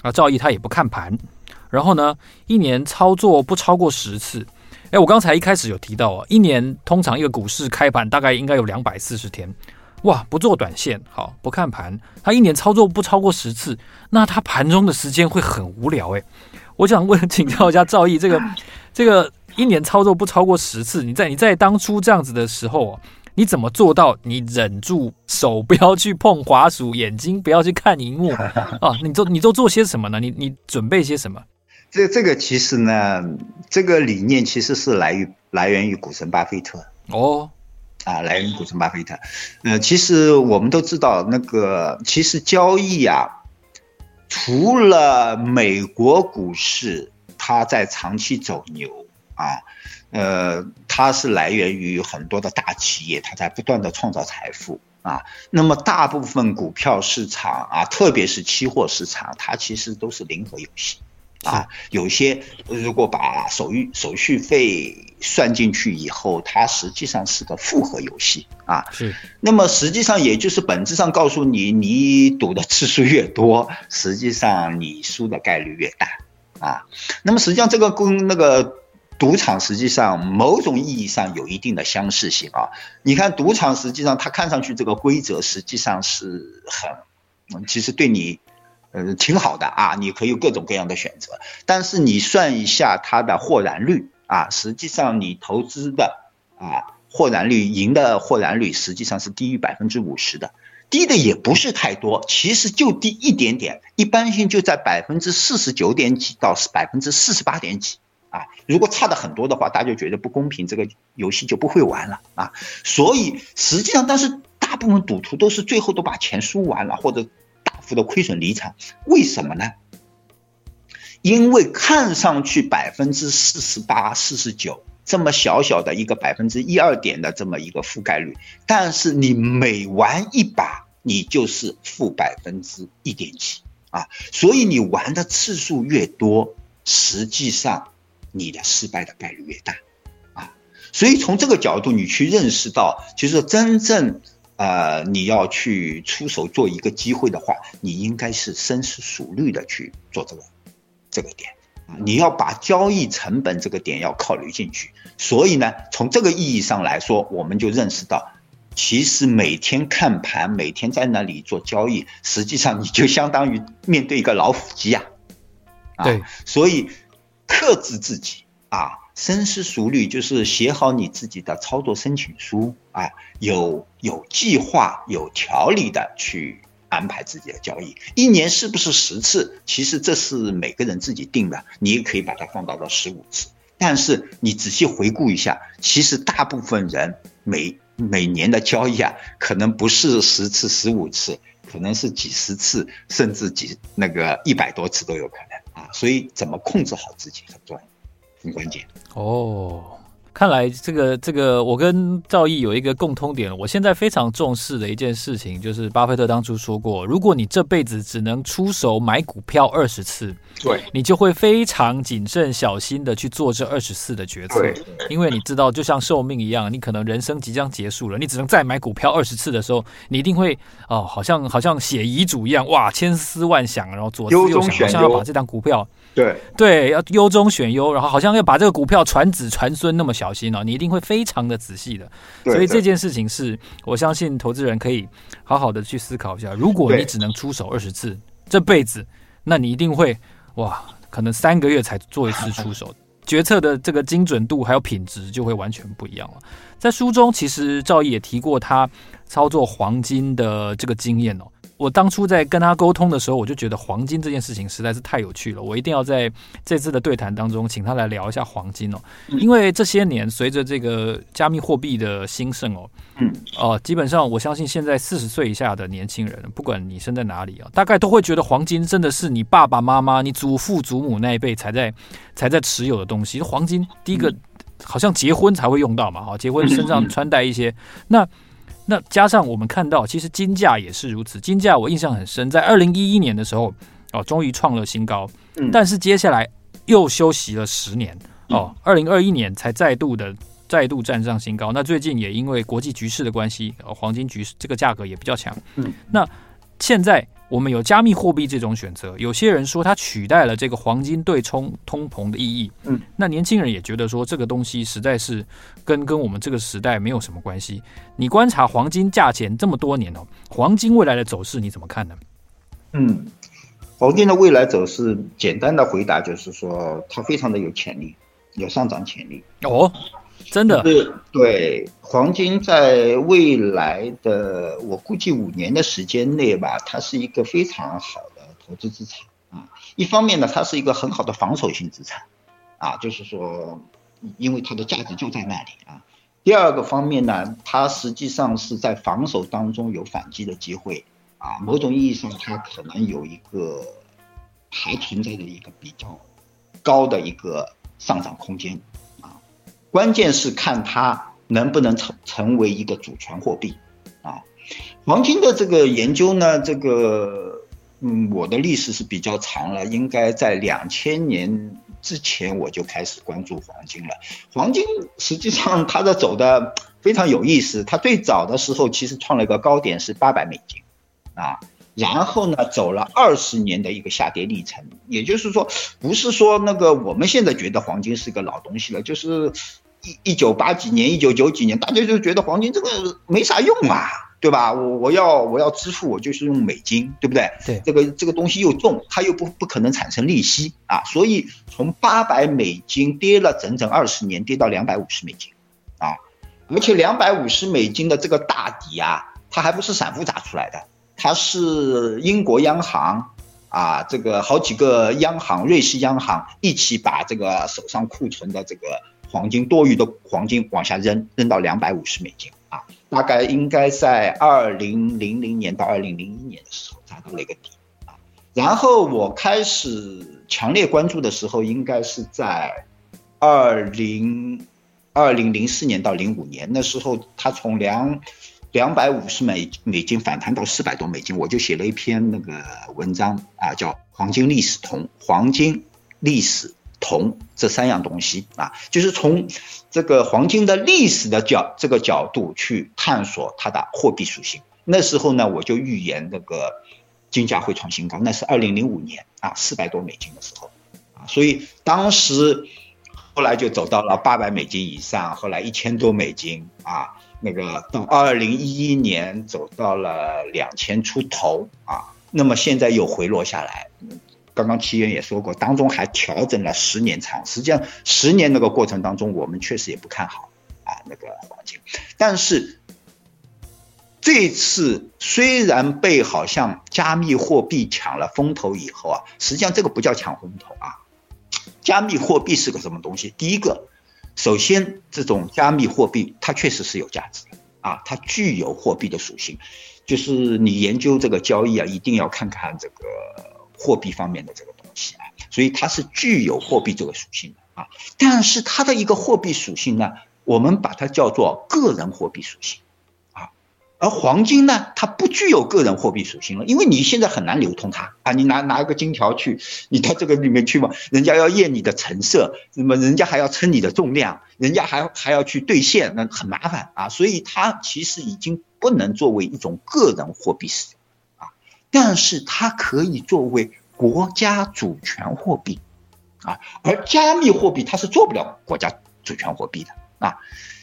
啊，赵毅他也不看盘，然后呢，一年操作不超过十次。哎，我刚才一开始有提到啊，一年通常一个股市开盘大概应该有两百四十天，哇，不做短线，好，不看盘，他一年操作不超过十次，那他盘中的时间会很无聊哎。我想问请教一下赵毅，这个 这个一年操作不超过十次，你在你在当初这样子的时候啊。你怎么做到？你忍住手不要去碰滑鼠，眼睛不要去看荧幕 啊？你都你都做些什么呢？你你准备些什么？这这个其实呢，这个理念其实是来于来源于股神巴菲特哦，啊，来源于股神巴菲特。呃，其实我们都知道，那个其实交易啊，除了美国股市它在长期走牛啊。呃，它是来源于很多的大企业，它在不断的创造财富啊。那么大部分股票市场啊，特别是期货市场，它其实都是零和游戏啊。有些如果把手续手续费算进去以后，它实际上是个复合游戏啊。是。那么实际上也就是本质上告诉你，你赌的次数越多，实际上你输的概率越大啊。那么实际上这个跟那个。赌场实际上某种意义上有一定的相似性啊，你看赌场实际上它看上去这个规则实际上是很，其实对你，呃挺好的啊，你可以有各种各样的选择，但是你算一下它的豁然率啊，实际上你投资的啊豁然率赢的豁然率实际上是低于百分之五十的，低的也不是太多，其实就低一点点，一般性就在百分之四十九点几到百分之四十八点几。啊，如果差的很多的话，大家就觉得不公平，这个游戏就不会玩了啊。所以实际上，但是大部分赌徒都是最后都把钱输完了，或者大幅的亏损离场。为什么呢？因为看上去百分之四十八、四十九这么小小的一个百分之一二点的这么一个覆盖率，但是你每玩一把，你就是负百分之一点几啊。所以你玩的次数越多，实际上。你的失败的概率越大，啊，所以从这个角度，你去认识到，其实真正，呃，你要去出手做一个机会的话，你应该是深思熟虑的去做这个这个点，啊，你要把交易成本这个点要考虑进去。所以呢，从这个意义上来说，我们就认识到，其实每天看盘，每天在那里做交易，实际上你就相当于面对一个老虎机呀，啊，对，所以。克制自己啊，深思熟虑，就是写好你自己的操作申请书啊，有有计划、有条理的去安排自己的交易。一年是不是十次？其实这是每个人自己定的，你也可以把它放到到十五次。但是你仔细回顾一下，其实大部分人每每年的交易啊，可能不是十次、十五次，可能是几十次，甚至几那个一百多次都有可能。啊，所以怎么控制好自己很重要，很关键哦。看来这个这个，我跟赵毅有一个共通点。我现在非常重视的一件事情，就是巴菲特当初说过，如果你这辈子只能出手买股票二十次，对，你就会非常谨慎小心的去做这二十次的决策，因为你知道，就像寿命一样，你可能人生即将结束了，你只能再买股票二十次的时候，你一定会哦，好像好像写遗嘱一样，哇，千思万想，然后左思右想，好像要把这张股票。对对，要优中选优，然后好像要把这个股票传子传孙那么小心哦，你一定会非常的仔细的。所以这件事情是我相信投资人可以好好的去思考一下。如果你只能出手二十次这辈子，那你一定会哇，可能三个月才做一次出手。决策的这个精准度还有品质就会完全不一样了。在书中，其实赵毅也提过他操作黄金的这个经验哦。我当初在跟他沟通的时候，我就觉得黄金这件事情实在是太有趣了，我一定要在这次的对谈当中请他来聊一下黄金哦。因为这些年随着这个加密货币的兴盛哦，嗯，哦，基本上我相信现在四十岁以下的年轻人，不管你身在哪里啊，大概都会觉得黄金真的是你爸爸妈妈、你祖父祖母那一辈才在才在持有的东西。黄金第一个好像结婚才会用到嘛，哈，结婚身上穿戴一些那。那加上我们看到，其实金价也是如此。金价我印象很深，在二零一一年的时候，哦，终于创了新高。嗯，但是接下来又休息了十年，哦，二零二一年才再度的再度站上新高。那最近也因为国际局势的关系，哦，黄金局势这个价格也比较强。嗯，那现在。我们有加密货币这种选择，有些人说它取代了这个黄金对冲通膨的意义。嗯，那年轻人也觉得说这个东西实在是跟跟我们这个时代没有什么关系。你观察黄金价钱这么多年哦，黄金未来的走势你怎么看呢？嗯，黄金的未来走势，简单的回答就是说它非常的有潜力，有上涨潜力。哦。真的是对黄金在未来的我估计五年的时间内吧，它是一个非常好的投资资产啊。一方面呢，它是一个很好的防守性资产啊，就是说，因为它的价值就在那里啊。第二个方面呢，它实际上是在防守当中有反击的机会啊。某种意义上，它可能有一个还存在的一个比较高的一个上涨空间。关键是看它能不能成成为一个主权货币，啊，黄金的这个研究呢，这个，嗯，我的历史是比较长了，应该在两千年之前我就开始关注黄金了。黄金实际上它的走的非常有意思，它最早的时候其实创了一个高点是八百美金，啊，然后呢走了二十年的一个下跌历程，也就是说，不是说那个我们现在觉得黄金是个老东西了，就是。一一九八几年，一九九几年，大家就觉得黄金这个没啥用啊，对吧？我我要我要支付，我就是用美金，对不对？对，这个这个东西又重，它又不不可能产生利息啊，所以从八百美金跌了整整二十年，跌到两百五十美金，啊，而且两百五十美金的这个大底啊，它还不是散户砸出来的，它是英国央行啊，这个好几个央行，瑞士央行一起把这个手上库存的这个。黄金多余的黄金往下扔，扔到两百五十美金啊，大概应该在二零零零年到二零零一年的时候达到了一个底啊。然后我开始强烈关注的时候，应该是在二零二零零四年到零五年，那时候它从两两百五十美美金反弹到四百多美金，我就写了一篇那个文章啊，叫《黄金历史铜》，黄金历史。铜这三样东西啊，就是从这个黄金的历史的角这个角度去探索它的货币属性。那时候呢，我就预言那个金价会创新高，那是二零零五年啊，四百多美金的时候啊，所以当时后来就走到了八百美金以上，后来一千多美金啊，那个到二零一一年走到了两千出头啊，那么现在又回落下来。刚刚齐源也说过，当中还调整了十年长，实际上十年那个过程当中，我们确实也不看好啊那个黄金。但是这次虽然被好像加密货币抢了风头以后啊，实际上这个不叫抢风头啊。加密货币是个什么东西？第一个，首先这种加密货币它确实是有价值的啊，它具有货币的属性，就是你研究这个交易啊，一定要看看这个。货币方面的这个东西啊，所以它是具有货币这个属性的啊。但是它的一个货币属性呢，我们把它叫做个人货币属性。而黄金呢，它不具有个人货币属性了，因为你现在很难流通它啊。你拿拿一个金条去，你到这个里面去嘛，人家要验你的成色，那么人家还要称你的重量，人家还还要去兑现，那很麻烦啊。所以它其实已经不能作为一种个人货币使用啊。但是它可以作为国家主权货币，啊，而加密货币它是做不了国家主权货币的啊，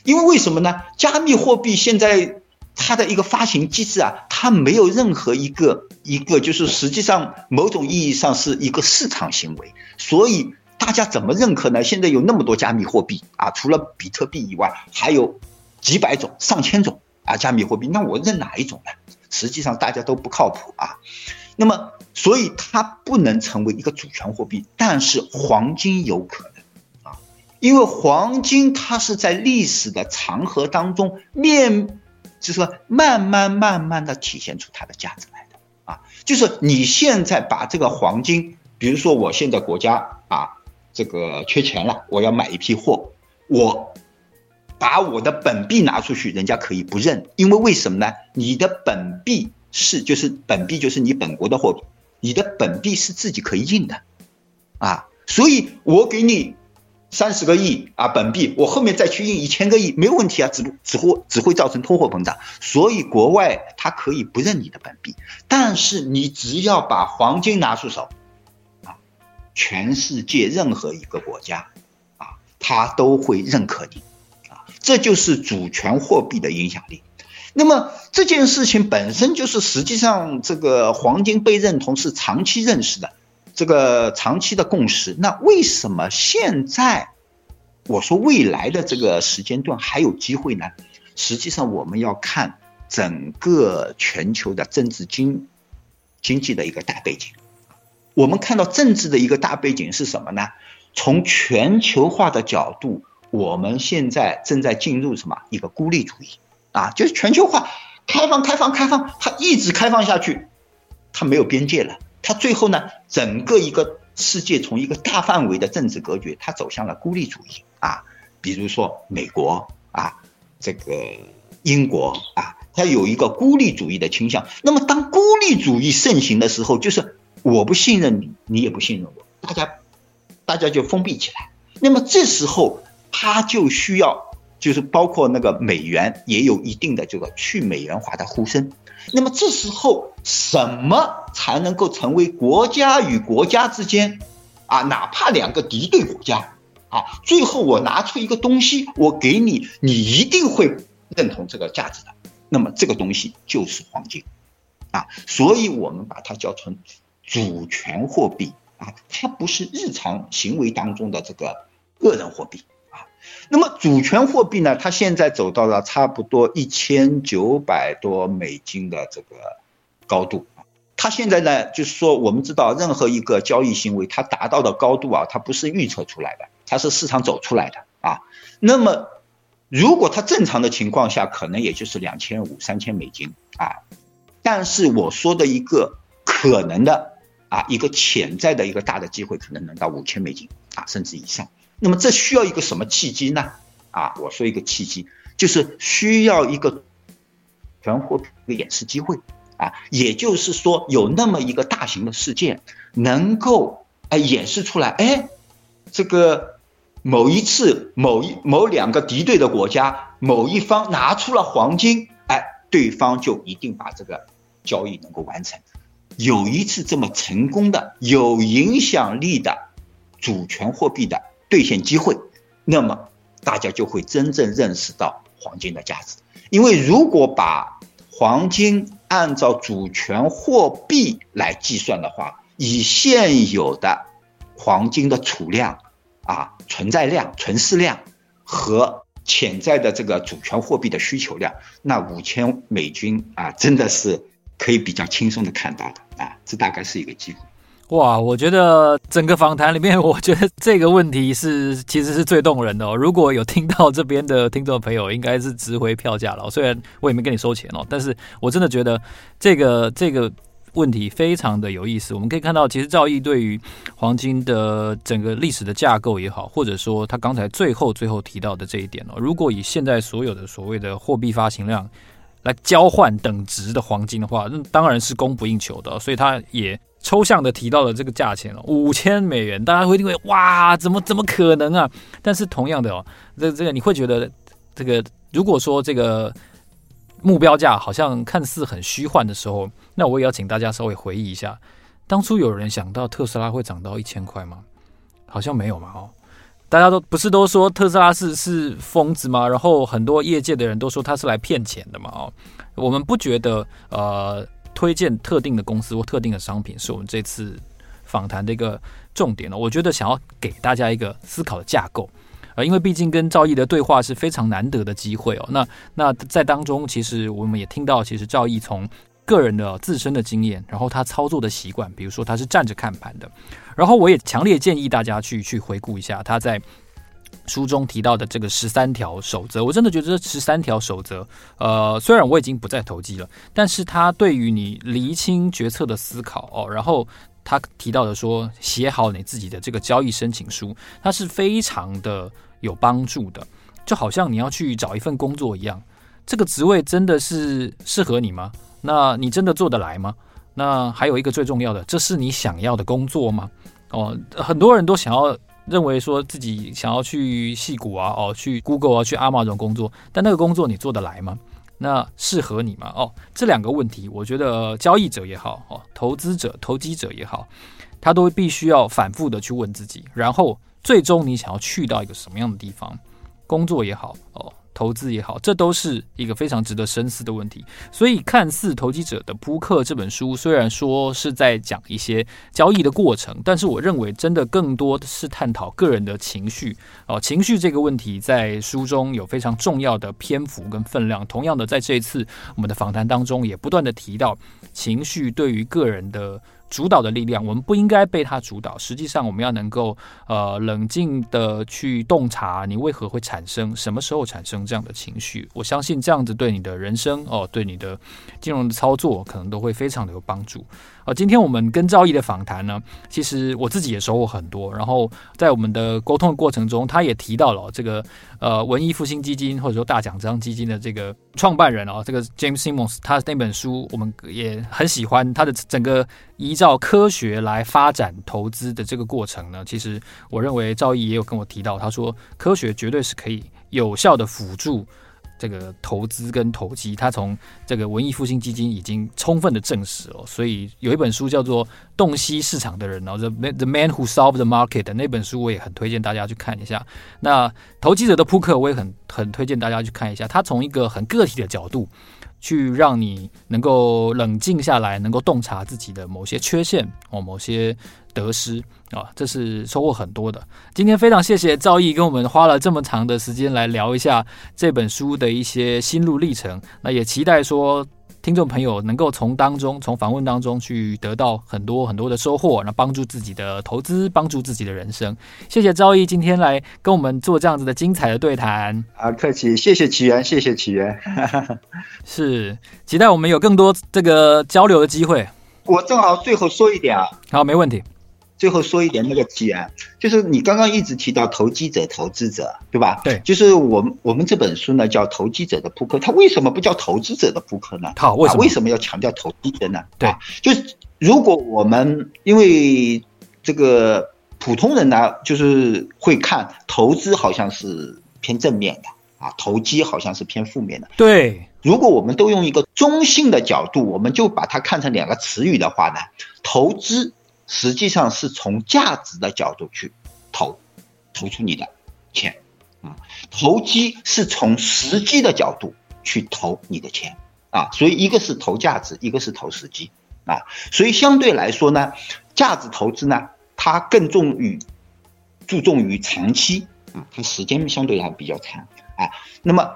因为为什么呢？加密货币现在它的一个发行机制啊，它没有任何一个一个就是实际上某种意义上是一个市场行为，所以大家怎么认可呢？现在有那么多加密货币啊，除了比特币以外，还有几百种、上千种啊加密货币，那我认哪一种呢？实际上大家都不靠谱啊。那么，所以它不能成为一个主权货币，但是黄金有可能啊，因为黄金它是在历史的长河当中面，就是说慢慢慢慢的体现出它的价值来的啊。就是你现在把这个黄金，比如说我现在国家啊，这个缺钱了，我要买一批货，我把我的本币拿出去，人家可以不认，因为为什么呢？你的本币。是，就是本币，就是你本国的货币，你的本币是自己可以印的，啊，所以我给你三十个亿啊本币，我后面再去印一千个亿没有问题啊，只不只会只会造成通货膨胀，所以国外它可以不认你的本币，但是你只要把黄金拿出手，啊，全世界任何一个国家啊，它都会认可你，啊，这就是主权货币的影响力。那么这件事情本身就是，实际上这个黄金被认同是长期认识的，这个长期的共识。那为什么现在我说未来的这个时间段还有机会呢？实际上我们要看整个全球的政治经经济的一个大背景。我们看到政治的一个大背景是什么呢？从全球化的角度，我们现在正在进入什么一个孤立主义。啊，就是全球化，开放、开放、开放，它一直开放下去，它没有边界了。它最后呢，整个一个世界从一个大范围的政治格局，它走向了孤立主义啊。比如说美国啊，这个英国啊，它有一个孤立主义的倾向。那么当孤立主义盛行的时候，就是我不信任你，你也不信任我，大家大家就封闭起来。那么这时候，它就需要。就是包括那个美元也有一定的这个去美元化的呼声，那么这时候什么才能够成为国家与国家之间啊，哪怕两个敌对国家啊，最后我拿出一个东西，我给你，你一定会认同这个价值的。那么这个东西就是黄金啊，所以我们把它叫成主权货币啊，它不是日常行为当中的这个个人货币。那么主权货币呢？它现在走到了差不多一千九百多美金的这个高度。它现在呢，就是说我们知道，任何一个交易行为它达到的高度啊，它不是预测出来的，它是市场走出来的啊。那么如果它正常的情况下，可能也就是两千五、三千美金啊。但是我说的一个可能的啊，一个潜在的一个大的机会，可能能到五千美金啊，甚至以上。那么这需要一个什么契机呢？啊，我说一个契机，就是需要一个全货币的演示机会啊，也就是说有那么一个大型的事件能够哎演示出来，哎，这个某一次某一某两个敌对的国家某一方拿出了黄金，哎，对方就一定把这个交易能够完成。有一次这么成功的有影响力的主权货币的。兑现机会，那么大家就会真正认识到黄金的价值。因为如果把黄金按照主权货币来计算的话，以现有的黄金的储量啊、存在量、存世量和潜在的这个主权货币的需求量，那五千美金啊，真的是可以比较轻松的看到的啊，这大概是一个机会。哇，我觉得整个访谈里面，我觉得这个问题是其实是最动人的哦。如果有听到这边的听众朋友，应该是值回票价了。虽然我也没跟你收钱哦，但是我真的觉得这个这个问题非常的有意思。我们可以看到，其实赵毅对于黄金的整个历史的架构也好，或者说他刚才最后最后提到的这一点哦，如果以现在所有的所谓的货币发行量来交换等值的黄金的话，那当然是供不应求的，所以他也。抽象的提到了这个价钱哦，五千美元，大家会认为哇，怎么怎么可能啊？但是同样的哦，这这个你会觉得这个如果说这个目标价好像看似很虚幻的时候，那我也要请大家稍微回忆一下，当初有人想到特斯拉会涨到一千块吗？好像没有嘛哦，大家都不是都说特斯拉是是疯子吗？然后很多业界的人都说他是来骗钱的嘛哦，我们不觉得呃。推荐特定的公司或特定的商品，是我们这次访谈的一个重点呢，我觉得想要给大家一个思考的架构。呃，因为毕竟跟赵毅的对话是非常难得的机会哦。那那在当中，其实我们也听到，其实赵毅从个人的自身的经验，然后他操作的习惯，比如说他是站着看盘的，然后我也强烈建议大家去去回顾一下他在书中提到的这个十三条守则。我真的觉得这十三条守则，呃，虽然我已经不再投机了，但是它对于你厘清决策的思考哦，然后。他提到的说，写好你自己的这个交易申请书，它是非常的有帮助的，就好像你要去找一份工作一样，这个职位真的是适合你吗？那你真的做得来吗？那还有一个最重要的，这是你想要的工作吗？哦，很多人都想要认为说自己想要去戏谷啊，哦，去 Google 啊，去 Amazon 工作，但那个工作你做得来吗？那适合你吗？哦，这两个问题，我觉得交易者也好，哦，投资者、投机者也好，他都必须要反复的去问自己，然后最终你想要去到一个什么样的地方，工作也好，哦。投资也好，这都是一个非常值得深思的问题。所以，看似《投机者的扑克》这本书虽然说是在讲一些交易的过程，但是我认为真的更多的是探讨个人的情绪哦。情绪这个问题在书中有非常重要的篇幅跟分量。同样的，在这一次我们的访谈当中，也不断的提到情绪对于个人的。主导的力量，我们不应该被它主导。实际上，我们要能够呃冷静的去洞察你为何会产生、什么时候产生这样的情绪。我相信这样子对你的人生哦，对你的金融的操作，可能都会非常的有帮助。呃，今天我们跟赵毅的访谈呢，其实我自己也收获很多。然后在我们的沟通的过程中，他也提到了这个呃文艺复兴基金或者说大奖章基金的这个创办人啊，这个 James Simons，他那本书我们也很喜欢。他的整个依照科学来发展投资的这个过程呢，其实我认为赵毅也有跟我提到，他说科学绝对是可以有效的辅助。这个投资跟投机，他从这个文艺复兴基金已经充分的证实了。所以有一本书叫做《洞悉市场的人》然后，《The The Man Who Solved the Market》那本书，我也很推荐大家去看一下。那投机者的扑克，我也很很推荐大家去看一下。他从一个很个体的角度，去让你能够冷静下来，能够洞察自己的某些缺陷哦，某些。得失啊，这是收获很多的。今天非常谢谢赵毅跟我们花了这么长的时间来聊一下这本书的一些心路历程。那也期待说听众朋友能够从当中、从访问当中去得到很多很多的收获，那帮助自己的投资，帮助自己的人生。谢谢赵毅今天来跟我们做这样子的精彩的对谈。啊，客气，谢谢奇源，谢谢起源。是期待我们有更多这个交流的机会。我正好最后说一点啊，好，没问题。最后说一点那个题啊，就是你刚刚一直提到投机者、投资者，对吧？对，就是我们我们这本书呢叫《投机者的扑克》，它为什么不叫投资者的扑克呢？它，为什么？为什么要强调投机者呢？对，就是如果我们因为这个普通人呢，就是会看投资好像是偏正面的啊，投机好像是偏负面的。对，如果我们都用一个中性的角度，我们就把它看成两个词语的话呢，投资。实际上是从价值的角度去投，投出你的钱，啊，投机是从时机的角度去投你的钱，啊，所以一个是投价值，一个是投时机，啊，所以相对来说呢，价值投资呢，它更重于注重于长期，啊，它时间相对来比较长，啊，那么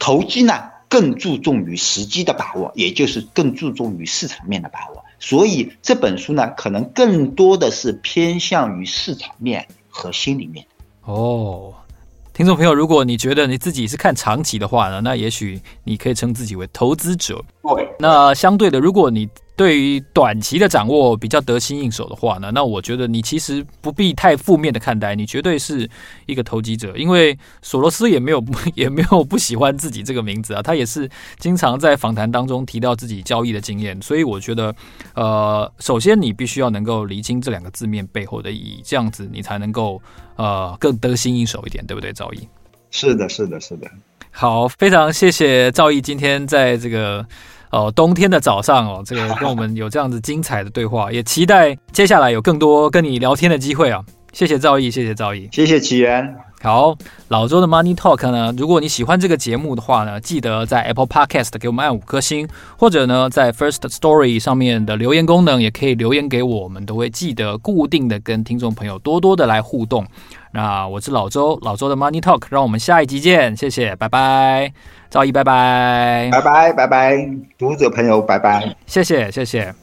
投机呢，更注重于时机的把握，也就是更注重于市场面的把握。所以这本书呢，可能更多的是偏向于市场面和心里面。哦，听众朋友，如果你觉得你自己是看长期的话呢，那也许你可以称自己为投资者。对，那相对的，如果你对于短期的掌握比较得心应手的话呢，那我觉得你其实不必太负面的看待，你绝对是一个投机者。因为索罗斯也没有 也没有不喜欢自己这个名字啊，他也是经常在访谈当中提到自己交易的经验。所以我觉得，呃，首先你必须要能够厘清这两个字面背后的意义，这样子你才能够呃更得心应手一点，对不对，赵毅？是的，是的，是的。好，非常谢谢赵毅今天在这个。哦，冬天的早上哦，这个 跟我们有这样子精彩的对话，也期待接下来有更多跟你聊天的机会啊！谢谢赵毅，谢谢赵毅，谢谢启源。好，老周的 Money Talk 呢，如果你喜欢这个节目的话呢，记得在 Apple Podcast 给我们按五颗星，或者呢，在 First Story 上面的留言功能也可以留言给我，我们都会记得固定的跟听众朋友多多的来互动。那我是老周，老周的 Money Talk，让我们下一集见，谢谢，拜拜，赵毅，拜拜，拜拜，拜拜，读者朋友，拜拜，谢谢，谢谢。